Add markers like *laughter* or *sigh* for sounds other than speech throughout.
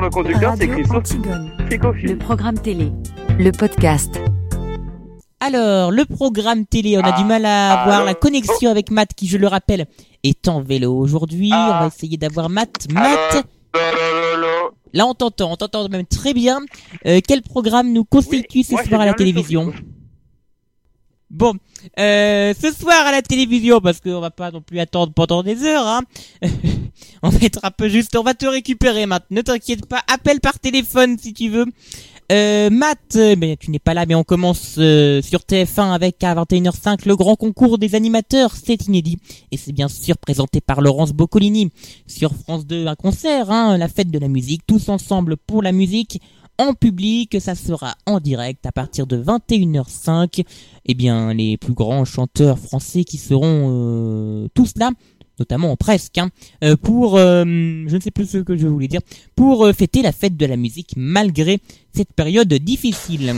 le conducteur, c'est. Psychophile. Le programme télé. Le podcast. Alors, le programme télé, on a du mal à Ah, avoir la connexion avec Matt, qui, je le rappelle, est en vélo aujourd'hui. Ah. On va essayer d'avoir Matt. Matt, là on t'entend, on t'entend même très bien. Euh, quel programme nous constitue Oui, ce soir à la télévision Bon, euh, ce soir à la télévision, parce qu'on va pas non plus attendre pendant des heures, hein. *laughs* *laughs* on va être un peu juste, on va te récupérer Matt, ne t'inquiète pas, appelle par téléphone si tu veux. Euh, Matt, euh, mais tu n'es pas là, mais on commence euh, sur TF1 avec à 21h05 le grand concours des animateurs, c'est inédit. Et c'est bien sûr présenté par Laurence Boccolini. Sur France 2, un concert, hein, la fête de la musique, tous ensemble pour la musique, en public, ça sera en direct à partir de 21h05. Eh bien, les plus grands chanteurs français qui seront euh, tous là, notamment presque, hein, euh, pour, euh, je ne sais plus ce que je voulais dire, pour euh, fêter la fête de la musique malgré cette période difficile.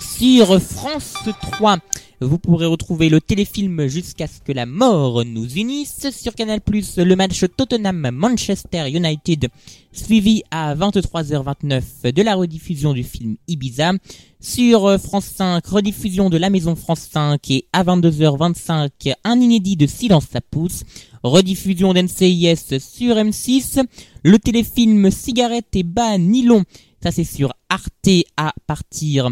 Sur France 3, vous pourrez retrouver le téléfilm Jusqu'à ce que la mort nous unisse. Sur Canal+, le match Tottenham-Manchester United, suivi à 23h29 de la rediffusion du film Ibiza. Sur France 5, rediffusion de La Maison France 5 et à 22h25, un inédit de Silence ça pousse. Rediffusion d'NCIS sur M6. Le téléfilm Cigarette et bas nylon, ça c'est sur Arte à partir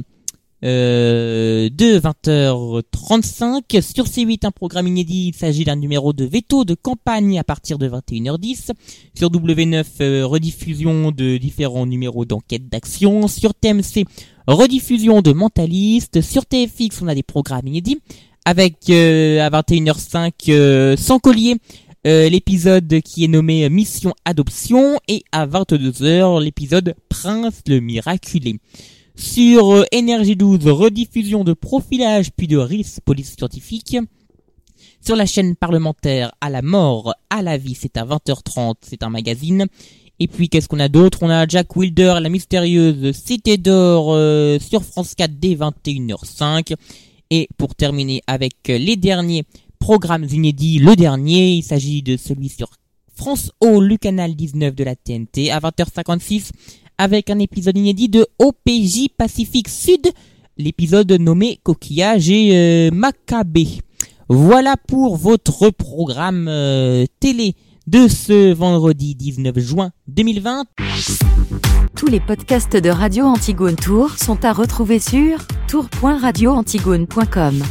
euh, de 20h35. Sur C8, un programme inédit, il s'agit d'un numéro de veto de campagne à partir de 21h10. Sur W9, euh, rediffusion de différents numéros d'enquête d'action. Sur TMC, rediffusion de Mentaliste. Sur TFX, on a des programmes inédits. Avec euh, à 21h05 euh, Sans collier, euh, l'épisode qui est nommé Mission Adoption. Et à 22h, l'épisode Prince le Miraculé. Sur euh, Énergie 12, rediffusion de profilage puis de RIS Police Scientifique. Sur la chaîne parlementaire À la mort, à la vie, c'est à 20h30, c'est un magazine. Et puis qu'est-ce qu'on a d'autre? On a Jack Wilder, la mystérieuse Cité d'Or euh, sur France 4 dès 21h05. Et pour terminer avec euh, les derniers programmes inédits, le dernier, il s'agit de celui sur France O, le canal 19 de la TNT, à 20h56, avec un épisode inédit de OPJ Pacifique Sud, l'épisode nommé Coquillage et euh, Maccabée. Voilà pour votre programme euh, télé de ce vendredi 19 juin 2020. Tous les podcasts de Radio Antigone Tour sont à retrouver sur tour.radioantigone.com.